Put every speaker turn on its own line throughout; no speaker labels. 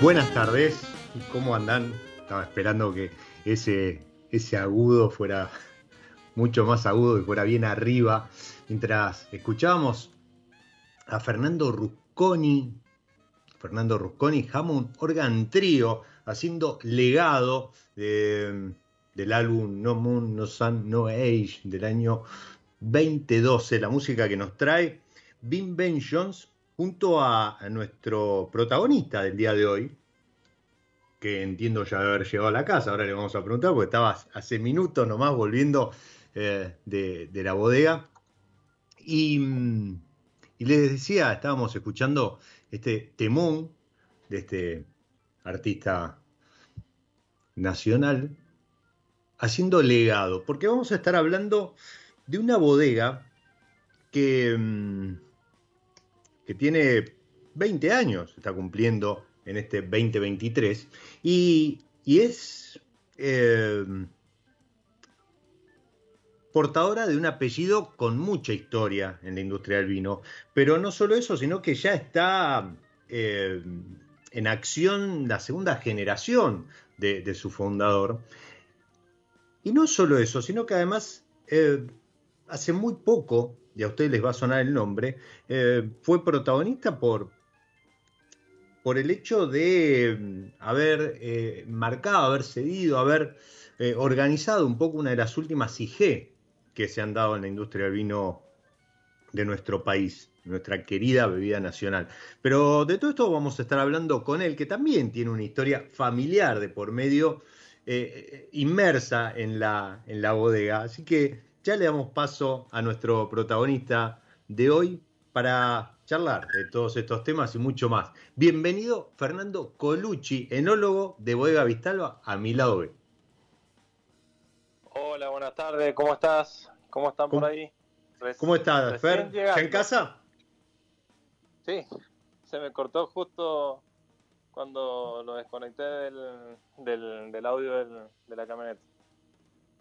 Buenas tardes, ¿cómo andan? Estaba esperando que ese, ese agudo fuera mucho más agudo y fuera bien arriba. Mientras escuchábamos a Fernando Rusconi, Fernando Rusconi, Hammond Organ Trio, haciendo legado del álbum No Moon, No Sun, No Age del año 2012. La música que nos trae Bim Ben Jones junto a, nuestro protagonista del día de hoy, que entiendo ya haber llegado a la casa, ahora le vamos a preguntar, porque estaba hace minutos nomás volviendo eh, de, la bodega. Y, y, les decía, estábamos escuchando este temón de este artista nacional, haciendo legado, porque vamos a estar hablando de una bodega que... Que tiene 20 años, está cumpliendo en este 2023, y, es eh, portadora de un apellido con mucha historia en la industria del vino, pero no solo eso, sino que ya está eh, en acción la segunda generación de, su fundador. Y no solo eso, sino que además eh, hace muy poco y a ustedes les va a sonar el nombre, eh, fue protagonista por, por el hecho de mm, haber eh, marcado, haber cedido, haber eh, organizado un poco una de las últimas IG que se han dado en la industria del vino de nuestro país, nuestra querida bebida nacional. Pero de todo esto vamos a estar hablando con él, que también tiene una historia familiar de por medio, inmersa en la, en la bodega. Así que ya le damos paso a nuestro protagonista de hoy para charlar de todos estos temas y mucho más. Bienvenido Fernando Colucci, enólogo de Bodega Vistalba, a mi lado B.
Hola, buenas tardes, ¿cómo estás? ¿Cómo están por ahí?
¿Cómo estás, Fer? ¿Ya en casa?
Sí, se me cortó justo cuando lo desconecté del, audio de la camioneta.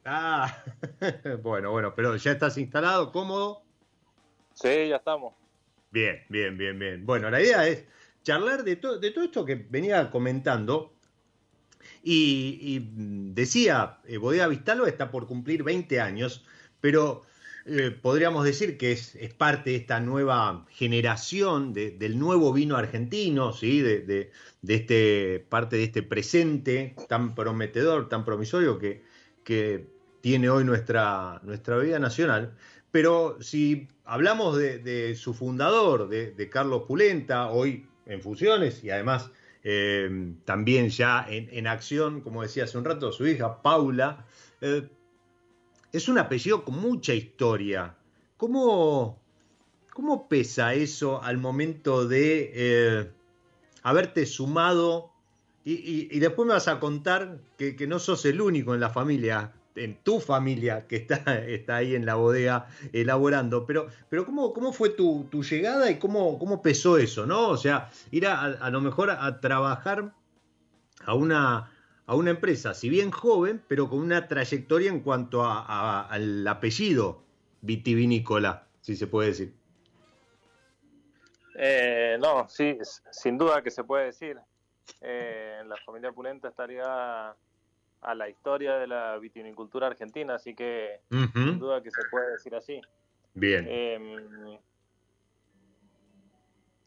Ah, bueno, bueno, pero ya estás instalado, cómodo.
Sí, ya estamos.
Bien, bien, bien, bien. Bueno, la idea es charlar de, de todo esto que venía comentando. Y, decía, eh, Bodega Vistalba está por cumplir 20 años, pero eh, podríamos decir que es, parte de esta nueva generación del nuevo vino argentino, ¿sí? de, este, parte de este presente tan prometedor, tan promisorio que, que tiene hoy nuestra, nuestra vida nacional. Pero si hablamos de, su fundador, de, Carlos Pulenta, hoy en funciones y además eh, también ya en, acción, como decía hace un rato, su hija Paula, eh, es un apellido con mucha historia. ¿Cómo, cómo pesa eso al momento de eh, haberte sumado? Y, después me vas a contar que, que, no sos el único en la familia en tu familia que está, está ahí en la bodega elaborando, pero, pero ¿cómo, cómo fue tu, llegada y cómo, cómo pesó eso, ¿no? O sea, ir a, lo mejor a, trabajar a una, a una empresa, si bien joven, pero con una trayectoria en cuanto al apellido vitivinícola, si se puede decir.
Eh, no, sí, sin duda que se puede decir. Eh, la familia Pulenta estaría a la historia de la vitivinicultura argentina, así que sin duda que se puede decir así.
Bien.
Em,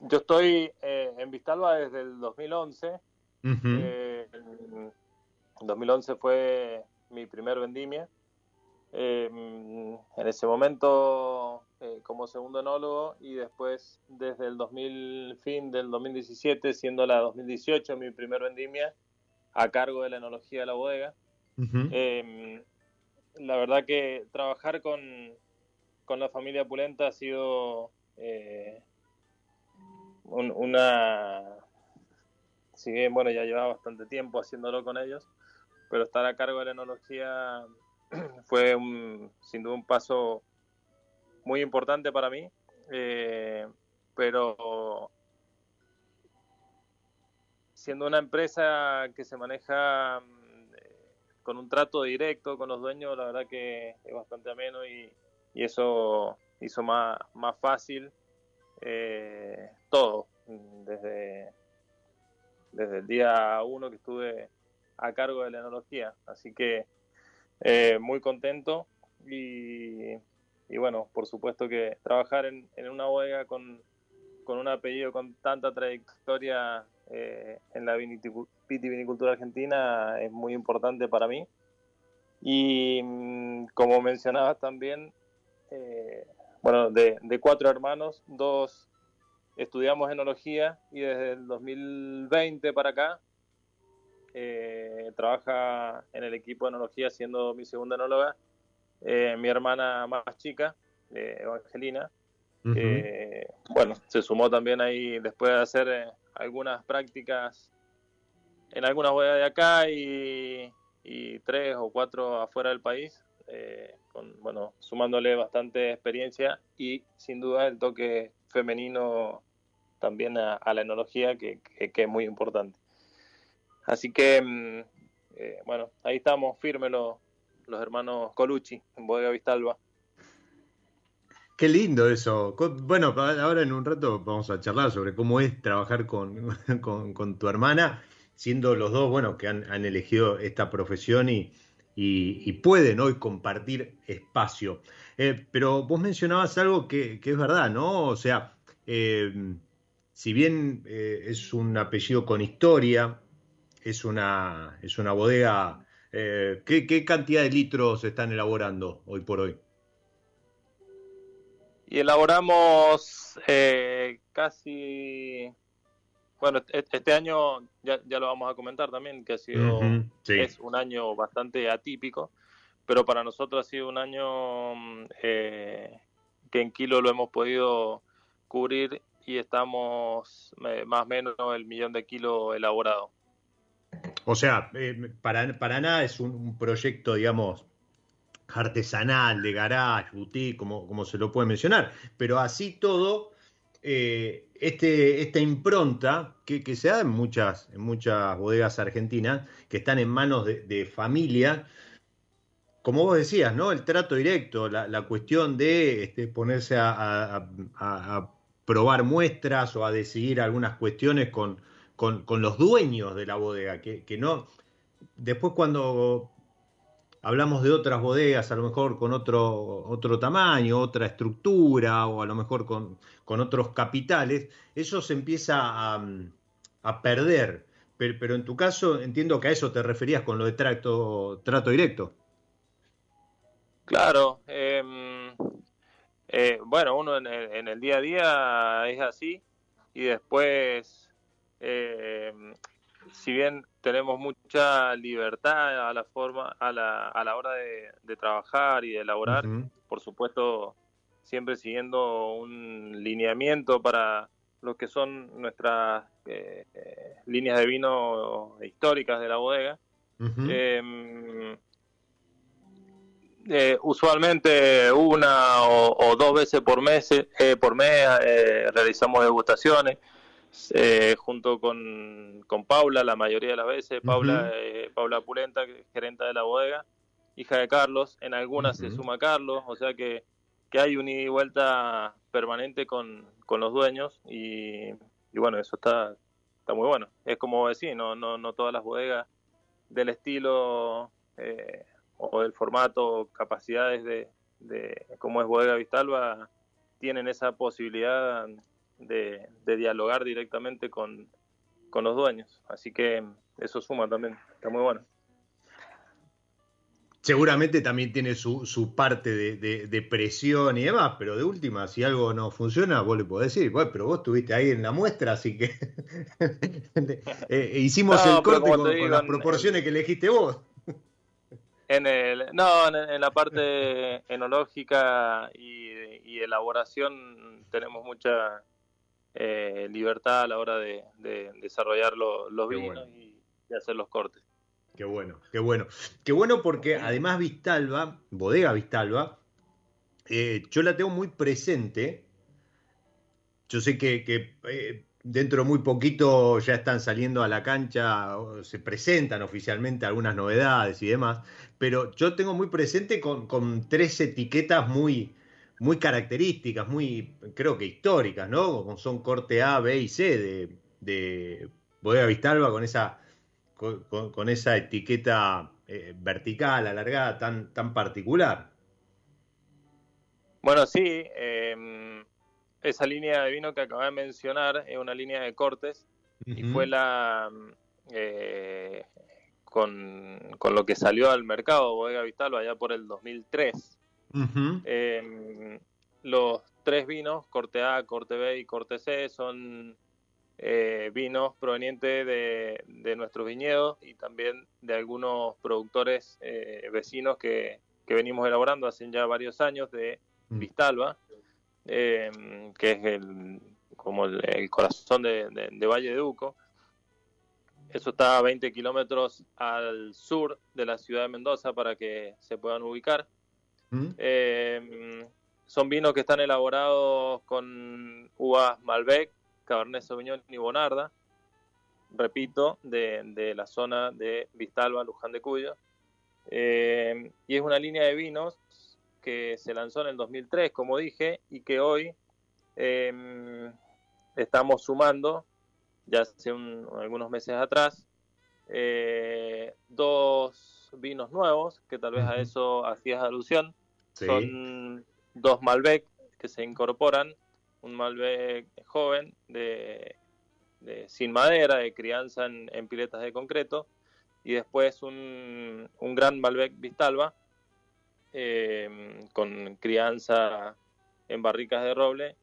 yo estoy eh, en Vistalba desde el 2011. Eh, en 2011 fue mi primer vendimia. Em, en ese momento eh, como segundo enólogo y después desde el 2000, fin del 2017, siendo la 2018 mi primer vendimia, a cargo de la enología de la bodega. Em, la verdad que trabajar con, con, la familia Pulenta ha sido eh, una... Si bien, bueno, ya llevaba bastante tiempo haciéndolo con ellos, pero estar a cargo de la enología fue un, sin duda un paso muy importante para mí, eh, pero siendo una empresa que se maneja mm, con un trato directo con los dueños, la verdad que es bastante ameno y, eso hizo más, más fácil eh, todo, desde, desde el día uno que estuve a cargo de la enología. Así que eh, muy contento y, y, bueno, por supuesto que trabajar en, en una bodega con, con un apellido con tanta trayectoria eh, en la vitivinicultura argentina es muy importante para mí. Y mm, como mencionabas también, eh, bueno, de, cuatro hermanos, dos estudiamos enología y desde el 2020 para acá eh, trabaja en el equipo de enología siendo mi segunda enóloga, mi hermana más chica, Evangelina. bueno, se sumó también ahí después de hacer algunas prácticas en algunas bodegas de acá y, tres o cuatro afuera del país, eh, con, bueno, sumándole bastante experiencia y sin duda el toque femenino también a, la enología que, es muy importante. Así que, mm, eh, bueno, ahí estamos firmes los, los hermanos Colucci en Bodega Vistalba.
Qué lindo eso. Bueno, ahora en un rato vamos a charlar sobre cómo es trabajar con, tu hermana, siendo los dos, bueno, que han, elegido esta profesión y, pueden hoy compartir espacio. Eh, pero vos mencionabas algo que, es verdad, ¿no? O sea, eh, si bien eh, es un apellido con historia, es una, bodega, ¿qué, ¿qué cantidad de litros están elaborando hoy por hoy?
Y elaboramos eh, casi bueno e-, este año ya, ya, lo vamos a comentar también que ha sido es un año bastante atípico pero para nosotros ha sido un año mm, eh, que en kilo lo hemos podido cubrir y estamos eh, más o menos el millón de kilos elaborado.
O sea para, para nada es un proyecto digamos artesanal, de garage, boutique, como, como se lo puede mencionar. Pero así todo, eh, este, esta impronta que, se da en muchas, en muchas bodegas argentinas, que están en manos de, familia, como vos decías, ¿no? El trato directo, la, cuestión de este, ponerse a, probar muestras o a decidir algunas cuestiones con, con, los dueños de la bodega, que, que no, después cuando hablamos de otras bodegas, a lo mejor con otro, otro tamaño, otra estructura, o a lo mejor con, con otros capitales, eso se empieza a, a perder. Pero, pero, en tu caso entiendo que a eso te referías con lo de trato, trato directo.
Claro, em, eh, bueno, uno en el, en el, día a día es así y después eh, si bien tenemos mucha libertad a la forma a la, a la hora de, trabajar y de elaborar por supuesto siempre siguiendo un lineamiento para lo que son nuestras eh, líneas de vino históricas de la bodega. Em, eh, usualmente una o, dos veces por mes eh, por mes realizamos degustaciones eh, junto con, con, Paula la mayoría de las veces, Paula, eh, Paula Pulenta, gerenta de la bodega, hija de Carlos, en algunas se suma Carlos, o sea que, que hay un ida y vuelta permanente con, con los dueños y, bueno, eso está, está muy bueno. Es como decir, no, no, no todas las bodegas del estilo eh, o del formato, capacidades de, de cómo es Bodega Vistalba, tienen esa posibilidad de, dialogar directamente con, los dueños. Así que eso suma también, está muy bueno.
Seguramente también tiene su, su parte de, presión y demás, pero de última, si algo no funciona, vos le podés decir, bueno, pero vos estuviste ahí en la muestra, así que eh, hicimos el corte con, las proporciones que elegiste vos.
En el, no, en, la parte enológica y, y elaboración tenemos mucha eh, libertad a la hora de, desarrollar los vinos y, hacer los cortes.
Qué bueno, qué bueno. Qué bueno porque además Vistalba, Bodega Vistalba, eh, yo la tengo muy presente. Yo sé que, eh, dentro de muy poquito ya están saliendo a la cancha, se presentan oficialmente algunas novedades y demás, pero yo tengo muy presente con, con tres etiquetas muy, muy características, muy, creo que históricas, ¿no? Son corte A, B y C de, de Bodega Vistalba con esa, con, esa etiqueta eh, vertical, alargada, tan, tan particular.
Bueno, sí, em, esa línea de vino que acabé de mencionar es una línea de cortes y fue la... Eh, con, con, lo que salió al mercado Bodega Vistalba allá por el 2003. Em, los tres vinos, corte A, corte B y corte C, son eh, vinos provenientes de, de, nuestros viñedos y también de algunos productores eh, vecinos que, venimos elaborando hace ya varios años de mm. Vistalba, em, que es el, como el, corazón de, de, Valle de Uco. Eso está a 20 kilómetros al sur de la ciudad de Mendoza para que se puedan ubicar. Eh, son vinos que están elaborados con uvas Malbec, Cabernet Sauvignon y Bonarda, repito, de, la zona de Vistalba, Luján de Cuyo. Eh, y es una línea de vinos que se lanzó en el 2003, como dije, y que hoy em, estamos sumando, ya hace algunos meses atrás, eh, dos vinos nuevos, que tal vez a eso hacías alusión, son dos Malbec que se incorporan, un Malbec joven de, sin madera, de crianza en, piletas de concreto, y después un, un gran Malbec Vistalba em, con crianza en barricas de roble.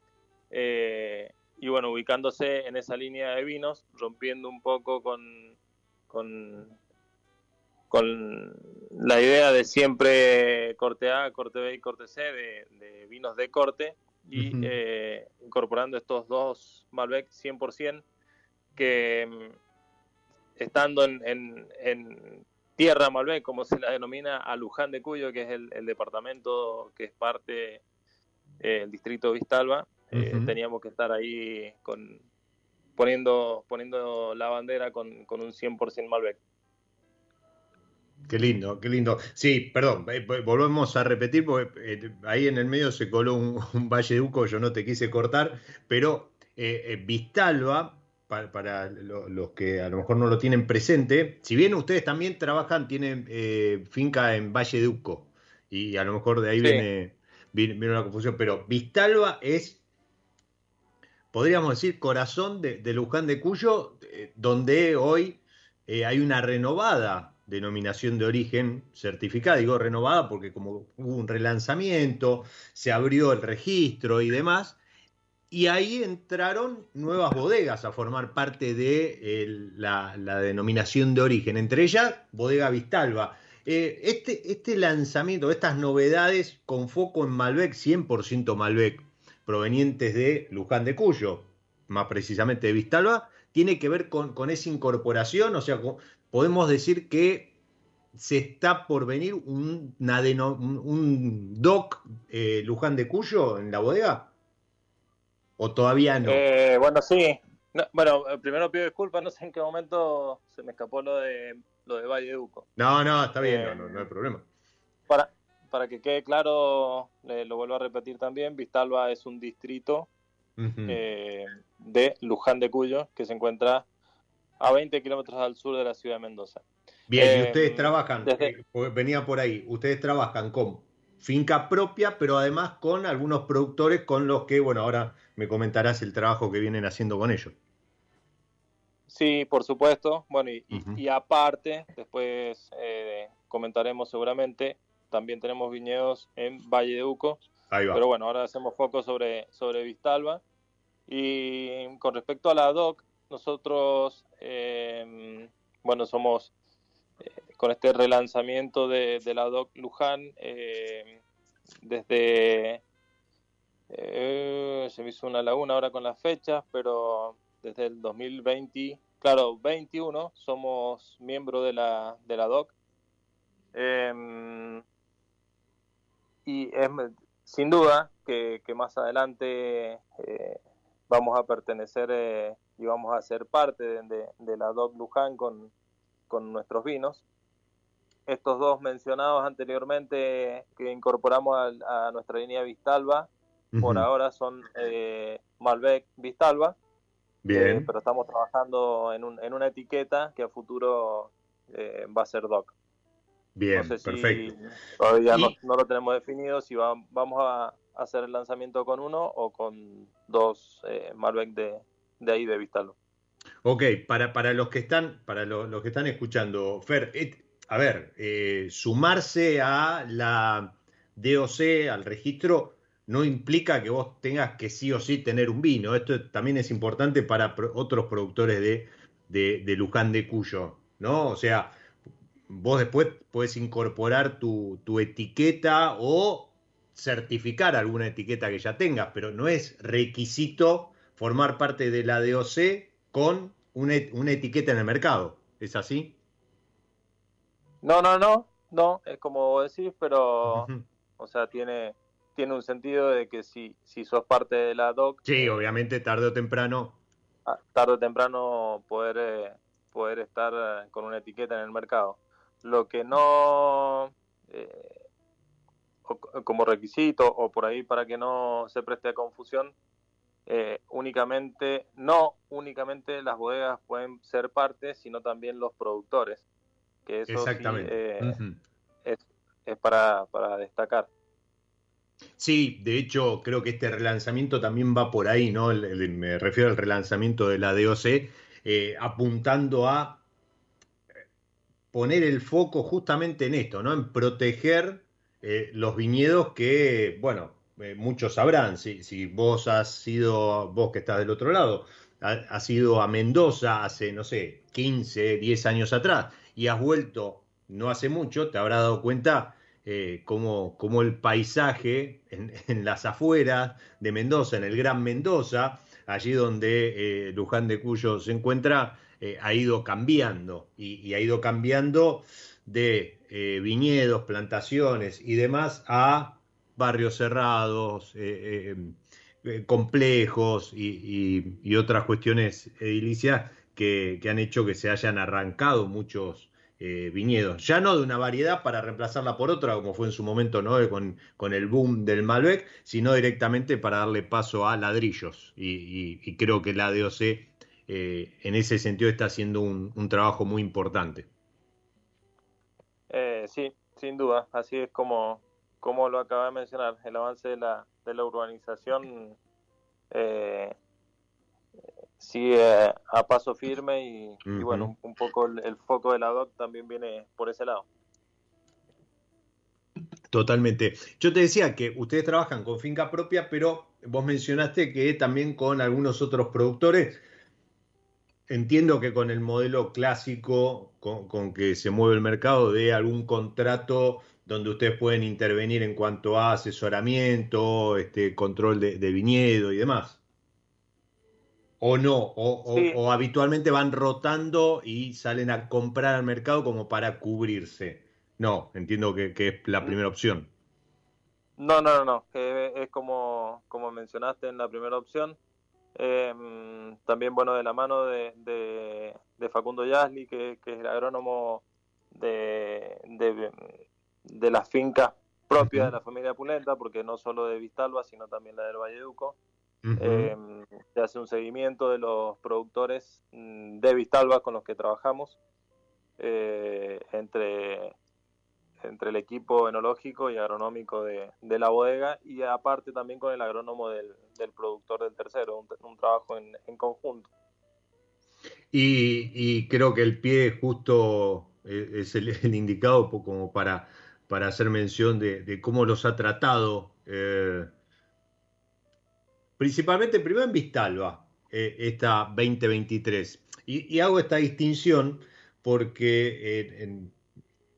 Eh, y bueno, ubicándose en esa línea de vinos, rompiendo un poco con, con con la idea de siempre corte A, corte B y corte C de, vinos de corte y eh, incorporando estos dos Malbec 100% que mm, estando en, en, tierra Malbec, como se la denomina, a Luján de Cuyo, que es el, departamento que es parte del eh, distrito Vistalba, eh, teníamos que estar ahí con poniendo poniendo la bandera con, con un 100% Malbec.
Qué lindo, qué lindo. Sí, perdón, eh, volvemos a repetir porque eh, ahí en el medio se coló un, Valle de Uco, yo no te quise cortar, pero eh, Vistalba, para, los que a lo mejor no lo tienen presente, si bien ustedes también trabajan, tienen finca en Valle de Uco, y a lo mejor de ahí viene, viene, una confusión, pero Vistalba es, podríamos decir, corazón de, de Luján de Cuyo, donde hoy hay una renovada denominación de origen certificada, digo renovada porque como hubo un relanzamiento, se abrió el registro y demás, y ahí entraron nuevas bodegas a formar parte de la, denominación de origen, entre ellas Bodega Vistalba. Eh, este, este lanzamiento, estas novedades con foco en Malbec, 100% Malbec, provenientes de Luján de Cuyo, más precisamente de Vistalba, tiene que ver con, con esa incorporación, o sea, podemos decir que se está por venir un, un DOC eh, Luján de Cuyo en la bodega? ¿O todavía no?
Eh, bueno, sí. bueno, eh, primero pido disculpas, no sé en qué momento se me escapó lo de lo de Valle de Uco.
No, no, está bien, no, hay problema.
Para, para que quede claro, lo vuelvo a repetir también, Vistalba es un distrito de Luján de Cuyo que se encuentra a 20 kilómetros al sur de la ciudad de Mendoza.
Bien, y ustedes em, trabajan, eh, venía por ahí, ustedes trabajan con finca propia, pero además con algunos productores con los que, bueno, ahora me comentarás el trabajo que vienen haciendo con ellos.
Sí, por supuesto. Bueno, y, aparte, después eh, comentaremos seguramente, también tenemos viñedos en Valle de Uco. Ahí va. Pero bueno, ahora hacemos foco sobre, sobre Vistalba. Y con respecto a la DOC, nosotros, eh, bueno, somos eh, con este relanzamiento de, la DOC Luján, eh, desde, se me hizo una laguna ahora con las fechas, pero desde el 2020, claro, 21, somos miembros de la, de la DOC. Em, y sin duda que, más adelante vamos a pertenecer y vamos a ser parte de, la DOC Luján con, nuestros vinos. Estos dos mencionados anteriormente que incorporamos a, nuestra línea Vistalba, por ahora son eh, Malbec Vistalba, Bien. Eh, pero estamos trabajando en, un, en, una etiqueta que a futuro eh, va a ser DOC.
Bien, perfecto.
Todavía no, lo tenemos definido si vamos a hacer el lanzamiento con uno o con dos Malbec de, de ahí de Vistalba.
Ok, para, para los que están, para los, que están escuchando, Fer, a ver, eh, sumarse a la DOC, al registro, no implica que vos tengas que sí o sí tener un vino. Esto también es importante para otros productores de, de, Luján de Cuyo, ¿no? O sea, vos después puedes incorporar tu, tu, etiqueta o certificar alguna etiqueta que ya tengas, pero no es requisito formar parte de la DOC con una, etiqueta en el mercado. ¿Es así?
No, no, no, no, es como decís, pero, o sea, tiene, tiene un sentido de que si, si sos parte de la DOC...
Sí, eh, obviamente, tarde o temprano.
Ah, tarde o temprano poder, eh, poder estar eh, con una etiqueta en el mercado. Lo que no, como requisito o por ahí para que no se preste a confusión, eh, únicamente, no únicamente las bodegas pueden ser parte, sino también los productores. Que eso
Exactamente.
Eh, es, para, destacar.
Sí, de hecho creo que este relanzamiento también va por ahí, ¿no? me refiero al relanzamiento de la DOC, eh, apuntando a poner el foco justamente en esto, ¿no? En proteger los viñedos que, bueno, eh, muchos sabrán, si, si, vos has sido, vos que estás del otro lado, has ido a Mendoza hace, no sé, 15, 10 años atrás y has vuelto no hace mucho, te habrás dado cuenta eh, cómo, el paisaje en, las afueras de Mendoza, en el Gran Mendoza, allí donde eh, Luján de Cuyo se encuentra, ha ido cambiando y, ha ido cambiando de viñedos, plantaciones y demás a barrios cerrados, eh, eh, eh, complejos y, otras cuestiones edilicias que, han hecho que se hayan arrancado muchos viñedos. Ya no de una variedad para reemplazarla por otra, como fue en su momento con, el boom del Malbec, sino directamente para darle paso a ladrillos. Y, creo que la DOC en ese sentido está haciendo un, trabajo muy importante.
Sí, sin duda. Así es como, como lo acaba de mencionar. El avance de la, de la urbanización sigue a paso firme y, bueno, un, poco el, foco de la DOC también viene por ese lado.
Totalmente. Yo te decía que ustedes trabajan con finca propia, pero vos mencionaste que también con algunos otros productores. Entiendo que con el modelo clásico con, que se mueve el mercado de algún contrato donde ustedes pueden intervenir en cuanto a asesoramiento, este, control de viñedo y demás. ¿O no? O, habitualmente van rotando y salen a comprar al mercado como para cubrirse? No, entiendo que, es la primera opción.
No, no, no, no. es como, como mencionaste en la primera opción. Em, también, bueno, de la mano de, de, Facundo Yasli, que, es el agrónomo de, de, las fincas propias de la familia Pulenta, porque no solo de Vistalba, sino también la del Valleduco. Em, se hace un seguimiento de los productores mm, de Vistalba con los que trabajamos eh, entre, entre el equipo enológico y agronómico de, la bodega y aparte también con el agrónomo del, productor del tercero, un, trabajo en, conjunto.
Y, creo que el pie justo eh, es el, indicado como para, para hacer mención de, cómo los ha tratado eh, principalmente primero en Vistalba, eh, esta 2023. Y, hago esta distinción porque eh, en,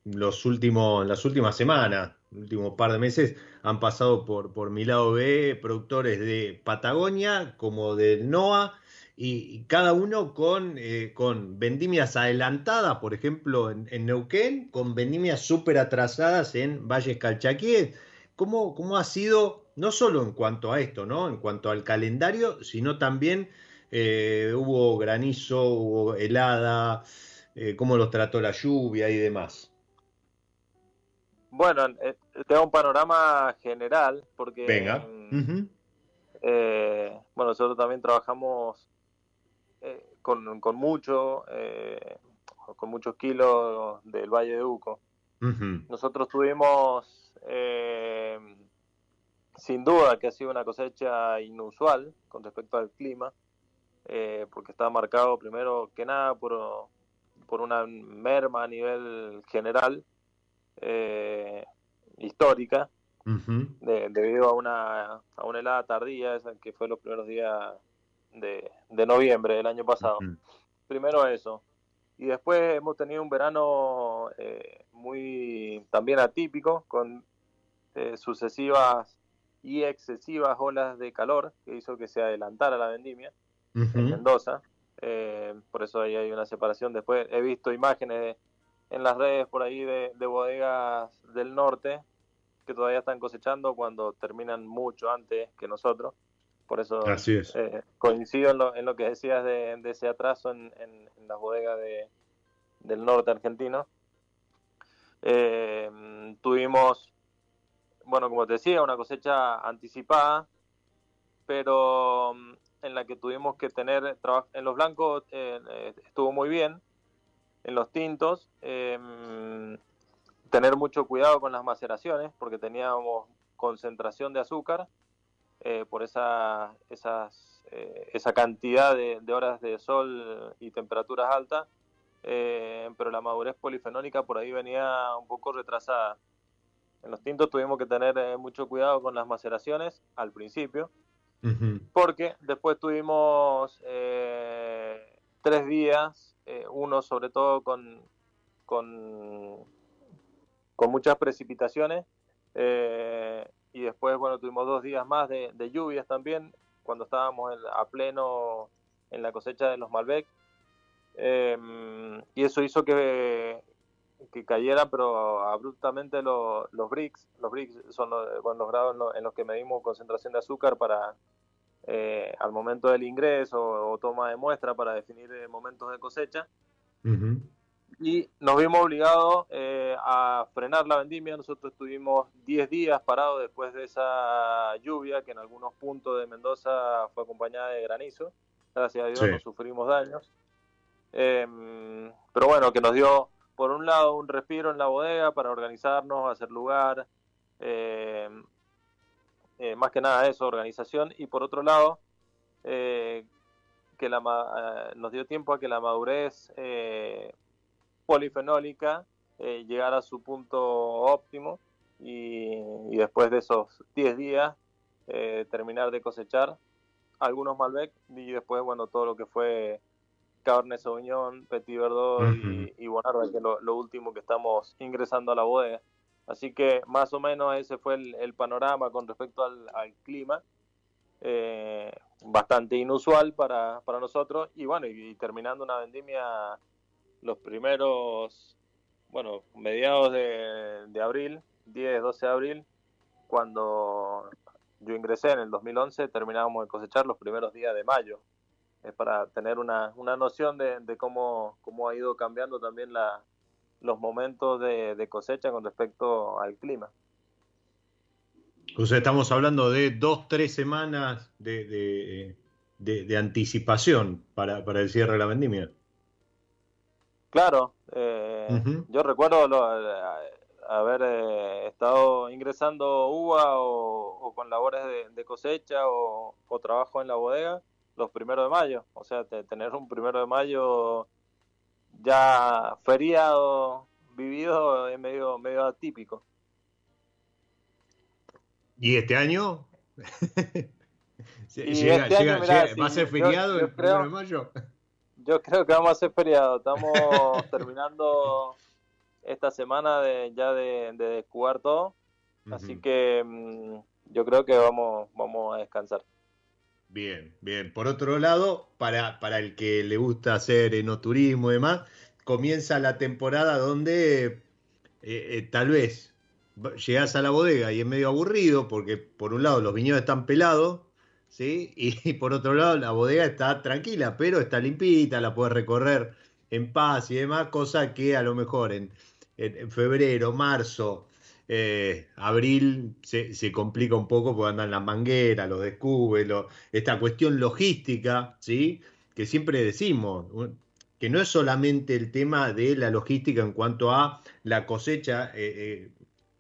los últimos, las últimas semanas, el último par de meses, han pasado por, por mi lado B productores de Patagonia como del NOA y, cada uno con, eh, con vendimias adelantadas, por ejemplo, en, Neuquén, con vendimias súper atrasadas en Valles Calchaquíes. ¿Cómo, ¿Cómo ha sido no solo en cuanto a esto, ¿no? En cuanto al calendario, sino también eh, hubo granizo, hubo helada, eh, cómo los trató la lluvia y demás.
Bueno, eh, tengo un panorama general, porque
Venga.
Bueno, nosotros también trabajamos con, con, mucho, con muchos kilos del Valle de Uco. Nosotros tuvimos sin duda que ha sido una cosecha inusual con respecto al clima, eh, porque está marcado primero que nada por, por una merma a nivel general eh, histórica, debido a una, a una helada tardía, esa que fue los primeros días de, de noviembre del año pasado. Primero eso. Y después hemos tenido un verano eh, muy también atípico, con sucesivas y excesivas olas de calor que hizo que se adelantara la vendimia en Mendoza. Eh, por eso ahí hay una separación. Después he visto imágenes en las redes por ahí de, bodegas del norte que todavía están cosechando cuando terminan mucho antes que nosotros. Por eso eh, coincido en lo, en lo, que decías de, ese atraso en, en, las bodegas de, del norte argentino. Eh, tuvimos bueno, como te decía, una cosecha anticipada, pero mm, en la que tuvimos que tener, en los blancos eh, estuvo muy bien, en los tintos, em, tener mucho cuidado con las maceraciones, porque teníamos concentración de azúcar eh, por esa, esas, esa cantidad de, horas de sol y temperaturas altas, pero la madurez polifenólica por ahí venía un poco retrasada. En los tintos tuvimos que tener eh, mucho cuidado con las maceraciones al principio, porque después tuvimos eh, tres días, eh, uno sobre todo con, con, con muchas precipitaciones, y después, bueno, tuvimos dos días más de, lluvias también, cuando estábamos a pleno en la cosecha de los Malbec. y eso hizo que que cayeran, pero abruptamente los bricks, los bricks son los, los grados en, los que medimos concentración de azúcar para eh, al momento del ingreso o, toma de muestra para definir eh, momentos de cosecha. Y nos vimos obligados eh, a frenar la vendimia. Nosotros estuvimos 10 días parados después de esa lluvia que en algunos puntos de Mendoza fue acompañada de granizo. Gracias a Dios no sufrimos daños. Em, pero bueno, que nos dio por un lado un respiro en la bodega para organizarnos, hacer lugar, em, eh, más que nada eso, organización, y por otro lado, eh, que la, eh, nos dio tiempo a que la madurez polifenólica llegara a su punto óptimo y, después de esos 10 días terminar de cosechar algunos Malbec y después, bueno, todo lo que fue Cabernet Sauvignon, Petit Verdot y, y, Bonarda, que es lo, último que estamos ingresando a la bodega. Así que más o menos ese fue el, panorama con respecto al, clima. Eh, bastante inusual para, para nosotros y bueno, y, terminando una vendimia los primeros, bueno, mediados de, de abril, 10, 12 de abril, cuando yo ingresé en el 2011, terminábamos de cosechar los primeros días de mayo es para tener una, una noción de, de, cómo, cómo ha ido cambiando también la, los momentos de, de cosecha con respecto al clima.
O estamos hablando de dos, tres semanas de, de anticipación para, para, el cierre de la vendimia.
Claro, eh, yo recuerdo haber eh, estado ingresando uva o, o con labores de, cosecha o, o, trabajo en la bodega los primeros de mayo. O sea, tener un primero de mayo ya feriado, vivido, es medio, medio atípico.
¿Y este año? Este ¿Va a ser feriado el primero de mayo?
Yo creo que vamos a ser feriado. Estamos terminando esta semana de, ya de, de descubar todo. Así que mm, yo creo que vamos, vamos a descansar.
Bien, bien. Por otro lado, para, para el que le gusta hacer enoturismo y demás, comienza la temporada donde eh, eh, tal vez llegas a la bodega y es medio aburrido porque por un lado los viñedos están pelados, ¿sí? Y, por otro lado la bodega está tranquila, pero está limpita, la puedes recorrer en paz y demás, cosa que a lo mejor en, en febrero, marzo, eh, abril se, complica un poco porque andan las mangueras, los descubres, esta cuestión logística, ¿sí? que siempre decimos, que no es solamente el tema de la logística en cuanto a la cosecha, eh, eh,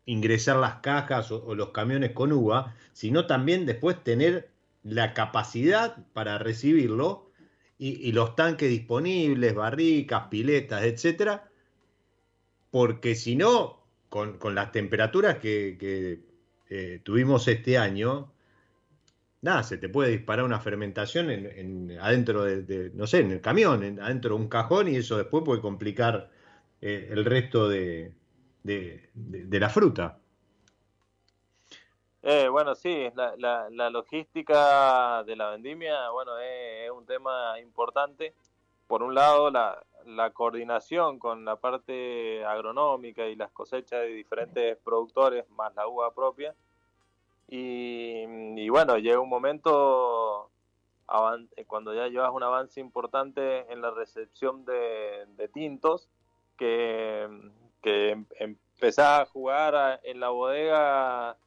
ingresar las cajas o, los camiones con uva, sino también después tener la capacidad para recibirlo y, los tanques disponibles, barricas, piletas, etcétera, porque si no, con, con las temperaturas que, eh, tuvimos este año, nada, se te puede disparar una fermentación en, adentro de, no sé, en el camión, adentro de un cajón y eso después puede complicar eh, el resto de, de la fruta.
Eh, bueno, sí, la, la, la, logística de la vendimia, bueno, es, un tema importante. Por un lado, la, la coordinación con la parte agronómica y las cosechas de diferentes productores, más la uva propia. Y, bueno, llega un momento cuando ya llevas un avance importante en la recepción de, tintos, que, que em, empezás a jugar en la bodega,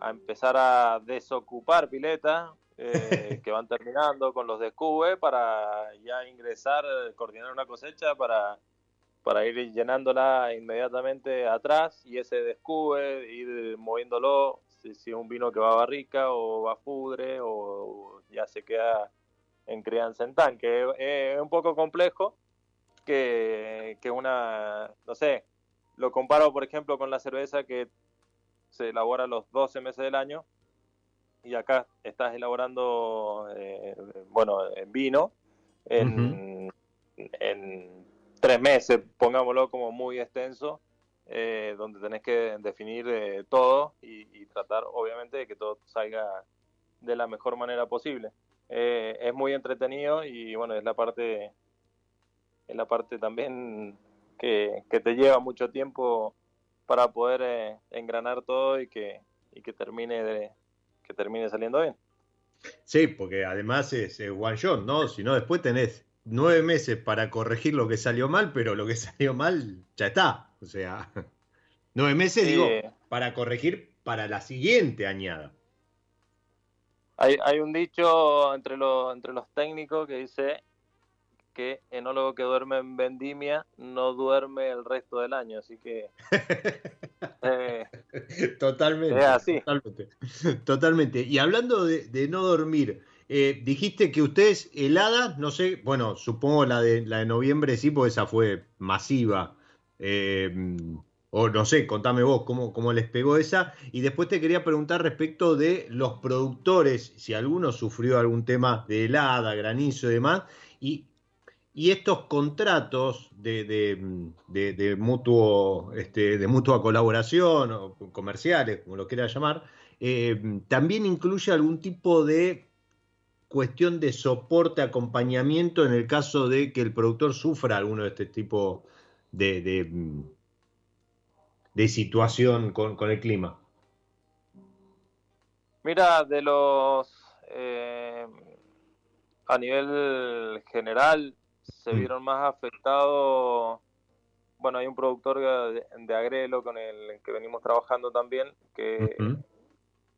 a empezar a desocupar piletas eh, que van terminando con los descubes para ya ingresar, coordinar una cosecha para, para ir llenándola inmediatamente atrás y ese descube, ir moviéndolo, si, es un vino que va a barrica o va a pudre o ya se queda en crianza en tanque. Es, un poco complejo que, que una, no sé, lo comparo por ejemplo con la cerveza que se elabora los 12 meses del año y acá estás elaborando, eh, bueno, en vino, en, tres meses, pongámoslo como muy extenso, eh, donde tenés que definir eh, todo y, tratar, obviamente, de que todo salga de la mejor manera posible. es muy entretenido y, bueno, es la parte, es la parte también que, que te lleva mucho tiempo para poder engranar todo y que, y que termine de, termine saliendo bien.
Sí, porque además es, one shot, ¿no? Si no, después tenés nueve meses para corregir lo que salió mal, pero lo que salió mal ya está. O sea, nueve meses, digo, para corregir para la siguiente añada.
Hay, hay un dicho entre, los entre los técnicos que dice que enólogo que duerme en vendimia no duerme el resto del año, así que...
Eh, totalmente, así. totalmente, Y hablando de, no dormir, eh, dijiste que ustedes heladas, no sé, bueno, supongo la de, la de noviembre sí, porque esa fue masiva. Eh, o no sé, contame vos cómo, cómo les pegó esa. Y después te quería preguntar respecto de los productores, si alguno sufrió algún tema de helada, granizo y demás. Y, y estos contratos de, de, mutuo, este, de mutua colaboración o comerciales, como lo quiera llamar, eh, también incluye algún tipo de cuestión de soporte, acompañamiento en el caso de que el productor sufra alguno de este tipo de de situación con, el clima?
Mira, de los... Eh, a nivel general se mm. vieron más afectados... Bueno, hay un productor de, Agrelo con el que venimos trabajando también, que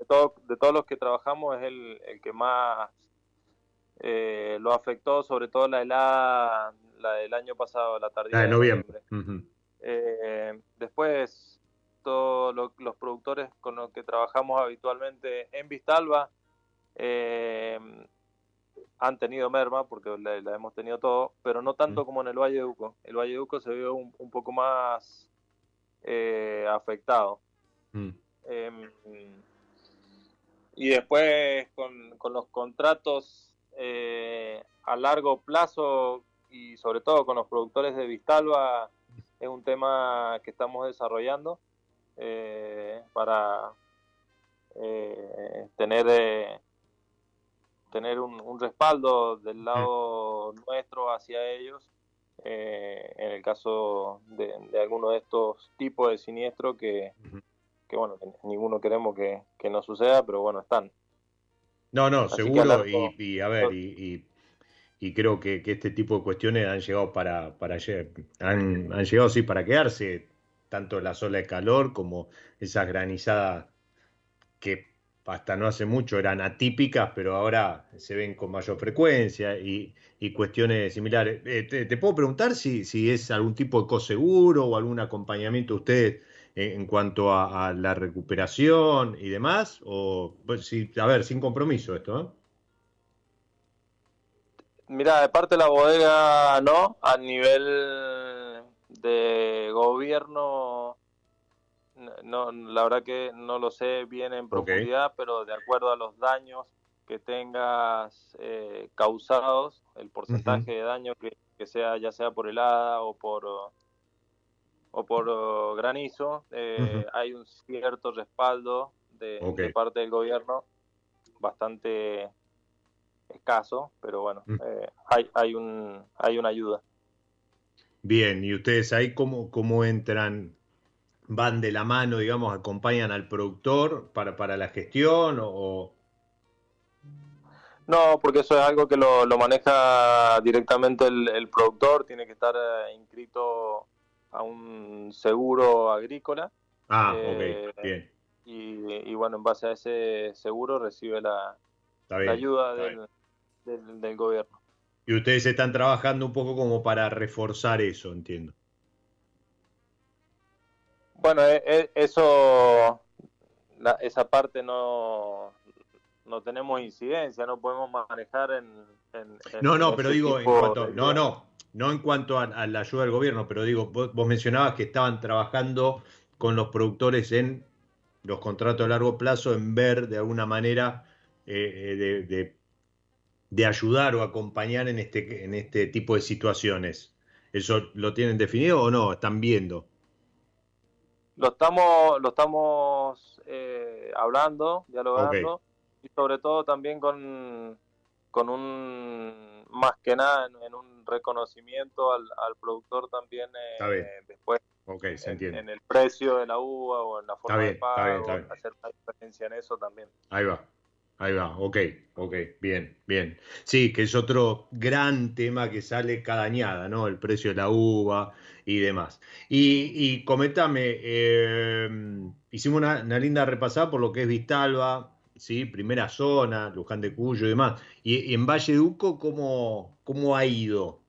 de, de todos los que trabajamos es el, que más eh, lo afectó, sobre todo la helada, la del año pasado, la tardía
de noviembre.
Eh, después, todos los productores con los que trabajamos habitualmente en Vistalba eh, han tenido merma, porque la, hemos tenido todo, pero no tanto como en el Valle de Uco. El Valle de Uco se vio un, poco más eh, afectado. Mm. Em, y después con, con los contratos a largo plazo y sobre todo con los productores de Vistalba, es un tema que estamos desarrollando eh, para eh, tener eh, tener un, respaldo del lado nuestro hacia ellos en el caso de, alguno de estos tipos de siniestro que, que bueno ninguno queremos que, que, no suceda pero bueno están.
No no seguro y, a ver y y creo que, este tipo de cuestiones han llegado para, para han, han llegado sí para quedarse, tanto la ola de calor como esas granizadas que hasta no hace mucho eran atípicas, pero ahora se ven con mayor frecuencia y, cuestiones similares. Eh, te, puedo preguntar si, es algún tipo de coseguro o algún acompañamiento de ustedes en, cuanto a, la recuperación y demás, o pues, si, a ver, sin compromiso esto, ¿eh?
Mira, de parte de la bodega no, a nivel de gobierno, no, la verdad que no lo sé bien en profundidad, pero de acuerdo a los daños que tengas eh, causados, el porcentaje de daño que, sea ya sea por helada o por o por granizo, eh, hay un cierto respaldo de parte del gobierno bastante escaso, pero bueno, eh, hay, hay, un, hay una ayuda.
Bien, ¿y ustedes ahí cómo, cómo entran? ¿Van de la mano, digamos, acompañan al productor para, para la gestión o...?
No, porque eso es algo que lo, lo maneja directamente el, productor, tiene que estar eh, inscrito a un seguro agrícola.
Ah, ok, eh, bien.
Y, y, bueno, en base a ese seguro recibe la, la ayuda del, del, gobierno.
Y ustedes están trabajando un poco como para reforzar eso, entiendo.
Bueno, e, e, eso, esa parte no, no tenemos incidencia, no podemos manejar en...
no, no, pero digo, en cuanto, no, no, no en cuanto a, la ayuda del gobierno, pero digo, vos, mencionabas que estaban trabajando con los productores en los contratos a largo plazo, en ver de alguna manera eh, eh, de, de de ayudar o acompañar en este, en este tipo de situaciones? ¿Eso lo tienen definido o no? ¿Están viendo?
Lo estamos, lo estamos eh, hablando, dialogando, y sobre todo también con, con un, más que nada, en, un reconocimiento al, productor también eh, después en, el precio de la uva o en la forma de pago, hacer una diferencia en eso también.
Ahí va. Ahí va, ok, ok, bien, bien. Sí, que es otro gran tema que sale cada añada, ¿no? El precio de la uva y demás. Y, y eh, hicimos una, linda repasada por lo que es Vistalba, ¿sí? Primera zona, Luján de Cuyo y demás. Y, en Valle Duco, ¿cómo, ¿cómo ha ido?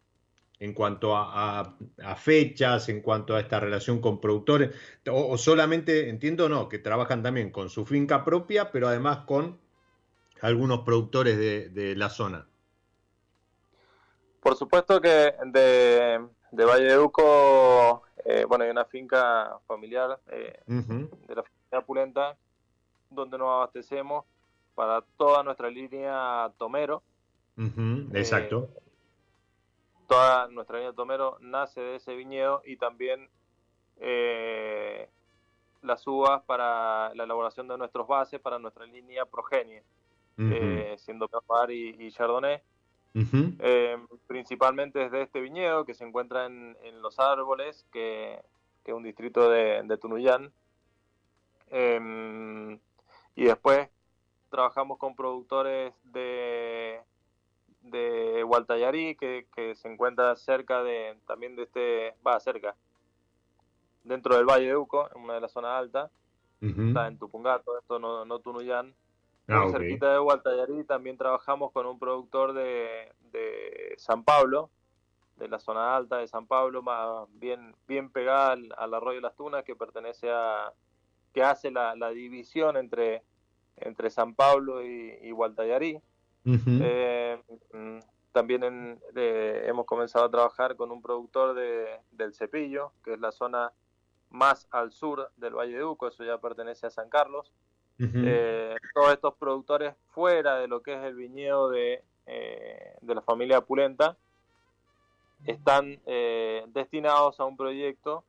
en cuanto a, fechas, en cuanto a esta relación con productores, o, o, solamente, entiendo, no, que trabajan también con su finca propia, pero además con algunos productores de, de la zona.
Por supuesto que de, de Valle de Uco, eh, bueno, hay una finca familiar eh, uh -huh. de la familia Pulenta, donde nos abastecemos para toda nuestra línea Tomero.
Uh -huh. Exacto. Eh,
toda nuestra línea Tomero nace de ese viñedo y también eh, las uvas para la elaboración de nuestros bases para nuestra línea Progenie, uh -huh. eh, siendo Campar y, y Chardonnay. Uh -huh. eh, principalmente desde este viñedo que se encuentra en, en Los Árboles, que, que, es un distrito de, de Tunuyán. Em, y después trabajamos con productores de de Gualtallarí, que, que, se encuentra cerca de, también de este, va cerca, dentro del Valle de Uco, en una de las zonas altas, uh -huh. está en Tupungato, esto no, no Tunuyán. Ah, okay. cerquita de Gualtallarí también trabajamos con un productor de, de, San Pablo, de la zona alta de San Pablo, más bien, bien pegada al, al arroyo Las Tunas, que pertenece a, que hace la, la división entre, entre San Pablo y, y. Uh -huh. eh, también en, eh, hemos comenzado a trabajar con un productor de, del Cepillo, que es la zona más al sur del Valle de Uco, eso ya pertenece a San Carlos. Uh -huh. eh, todos estos productores fuera de lo que es el viñedo de, eh, de la familia Pulenta están eh, destinados a un proyecto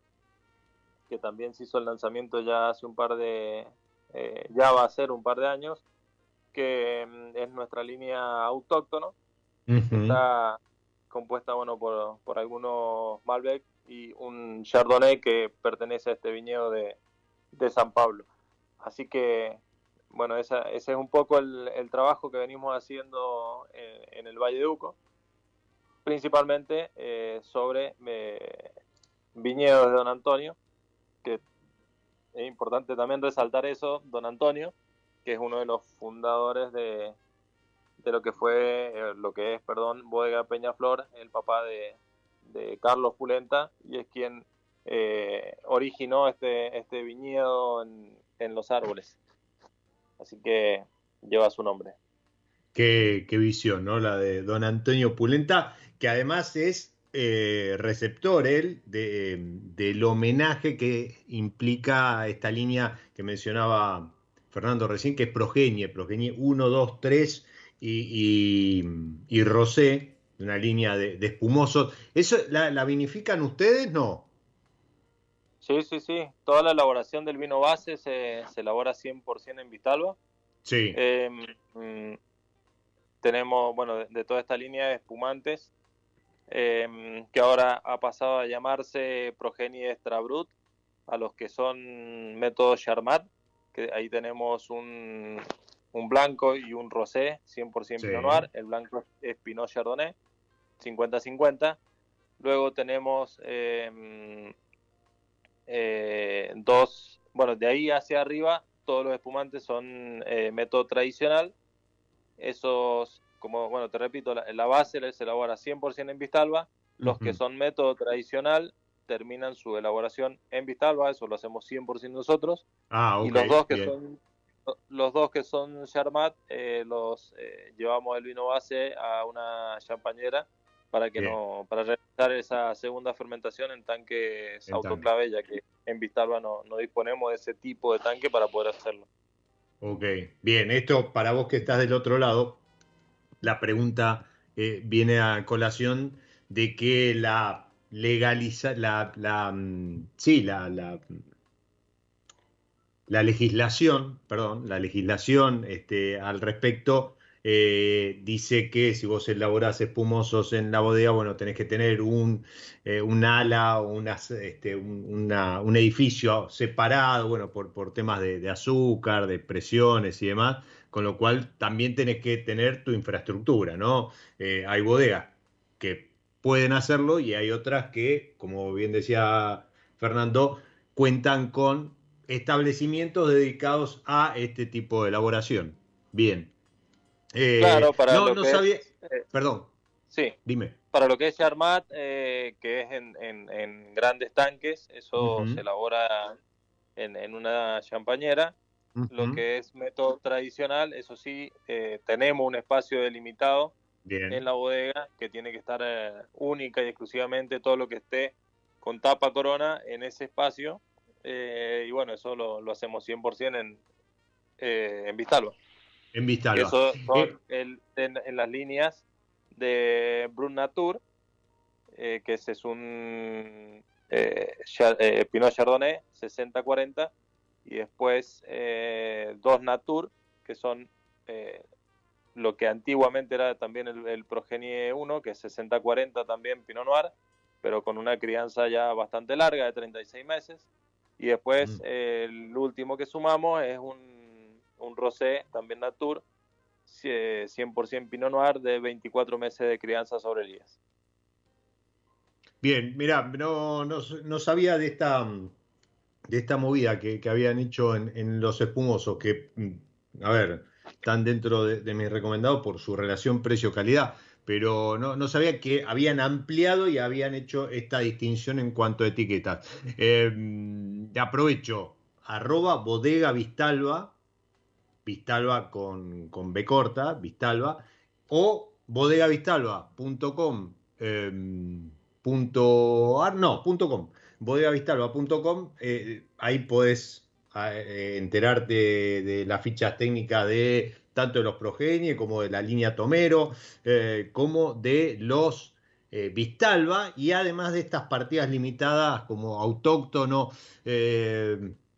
que también se hizo el lanzamiento ya hace un par de, eh, ya va a ser un par de años, que mm, es nuestra línea autóctono, uh -huh. está compuesta bueno por, por, algunos Malbec y un Chardonnay que pertenece a este viñedo de, de San Pablo. Así que, bueno, esa, ese es un poco el, trabajo que venimos haciendo en, en, el Valle de Uco, principalmente eh, sobre eh, viñedos de Don Antonio, que es importante también resaltar eso, Don Antonio, que es uno de los fundadores de, de lo que fue, eh, lo que es, perdón, Bodega Peñaflor, el papá de, de Carlos Pulenta, y es quien originó este, este viñedo en, en, los árboles. Así que lleva su nombre.
Qué, visión, ¿no? La de don Antonio Pulenta, que además es eh, receptor él de, del homenaje que implica esta línea que mencionaba Fernando recién, que es Progenie, Progenie 1, 2, 3 y, y, y Rosé, una línea de, de espumosos. ¿Eso la, la, vinifican ustedes? No.
Sí, sí, sí. Toda la elaboración del vino base se, se elabora 100% en Vistalba.
Sí.
Eh, mm, tenemos, bueno, de, de, toda esta línea de espumantes, eh, que ahora ha pasado a llamarse Progenie Extra Brut, a los que son método Charmat que ahí tenemos un, un blanco y un rosé, 100% sí. Pinot Noir. El blanco es Pinot Chardonnay, 50-50. Luego tenemos eh, eh, dos, bueno, de ahí hacia arriba, todos los espumantes son eh, método tradicional. Esos, como, bueno, te repito, la, la base se elabora 100% en Vistalba. Los uh -huh. que son método tradicional terminan su elaboración en Vistalba, eso lo hacemos 100% nosotros.
Ah, okay,
y los dos que bien. son los dos que son Charmat eh, los eh, llevamos el vino base a una champañera para que bien. no para realizar esa segunda fermentación en tanques en autoclave ya que en Vistalba no, no disponemos de ese tipo de tanque para poder hacerlo.
Ok, bien, esto para vos que estás del otro lado, la pregunta eh, viene a colación de que la legalizar la, la, mm, sí, la, la, la, legislación, perdón, la legislación este, al respecto eh, dice que si vos elaborás espumosos en la bodega, bueno, tenés que tener un, eh, un ala o una, este, un, un, edificio separado, bueno, por, por temas de, de, azúcar, de presiones y demás, con lo cual también tenés que tener tu infraestructura, ¿no? Eh, hay bodegas que pueden hacerlo y hay otras que, como bien decía Fernando, cuentan con establecimientos dedicados a este tipo de elaboración. Bien.
Eh, claro, para
no, no sabía. Eh, Perdón.
Sí.
Dime.
Para lo que es Charmat, que es en, grandes tanques, eso se elabora en, una champañera lo que es método tradicional, eso sí, eh, tenemos un espacio delimitado en la bodega que tiene que estar eh, única y exclusivamente todo lo que esté con tapa corona en ese espacio. Eh, y bueno, eso lo, hacemos 100% en, en Vistalba.
En Vistalba.
Eso en, las líneas de Brun Natur, que ese es un Pinot Chardonnay 60-40 y después eh, dos Natur, que son eh, lo que antiguamente era también el, Progenie 1, que es 60-40 también Pinot Noir, pero con una crianza ya bastante larga de 36 meses. Y después mm. el último que sumamos es un, un Rosé, también Natur, 100% Pinot Noir de 24 meses de crianza sobre elías.
Bien, mira, no, no, no sabía de esta de esta movida que, habían hecho en, los espumosos, que, mm, a ver, están dentro de, mis recomendados por su relación precio-calidad, pero no, sabía que habían ampliado y habían hecho esta distinción en cuanto a etiquetas. Eh, aprovecho, arroba bodega Vistalba, Vistalba con, con B corta, Vistalba, o bodegavistalba.com, eh, no, punto com bodegavistalba.com, eh, ahí podés eh, enterarte de, las fichas técnicas de tanto de los Progenie como de la línea Tomero, eh, como de los Vistalba y además de estas partidas limitadas como autóctono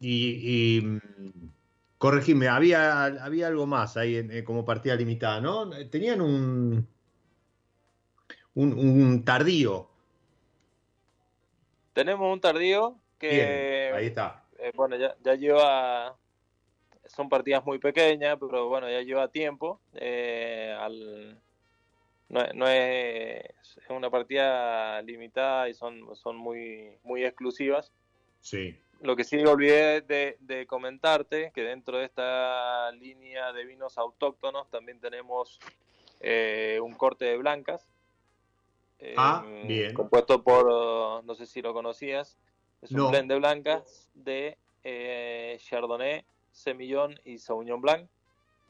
y, corregime, había, había algo más ahí como partida limitada, ¿no? Tenían un, un tardío
tenemos un tardío que.
ahí está.
Eh, bueno, ya, lleva. Son partidas muy pequeñas, pero bueno, ya lleva tiempo. Eh, no, es, una partida limitada y son, son muy, muy exclusivas.
Sí.
Lo que sí olvidé de, comentarte, que dentro de esta línea de vinos autóctonos también tenemos eh, un corte de blancas,
ah, em, bien.
Compuesto por, no sé si lo conocías, es un blend de blancas de eh, Chardonnay, Semillón y Sauvignon Blanc.